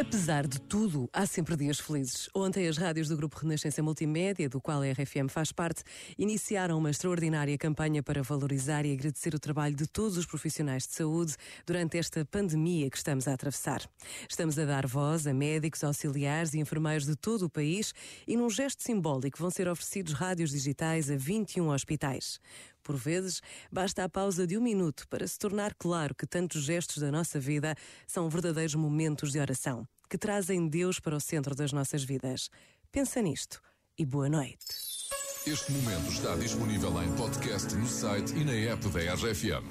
Apesar de tudo, há sempre dias felizes. Ontem, as rádios do Grupo Renascença Multimédia, do qual a RFM faz parte, iniciaram uma extraordinária campanha para valorizar e agradecer o trabalho de todos os profissionais de saúde durante esta pandemia que estamos a atravessar. Estamos a dar voz a médicos, auxiliares e enfermeiros de todo o país e, num gesto simbólico, vão ser oferecidos rádios digitais a 21 hospitais. Por vezes, basta a pausa de um minuto para se tornar claro que tantos gestos da nossa vida são verdadeiros momentos de oração, que trazem Deus para o centro das nossas vidas. Pensa nisto e boa noite. Este momento está disponível em podcast no site e na app da RFM.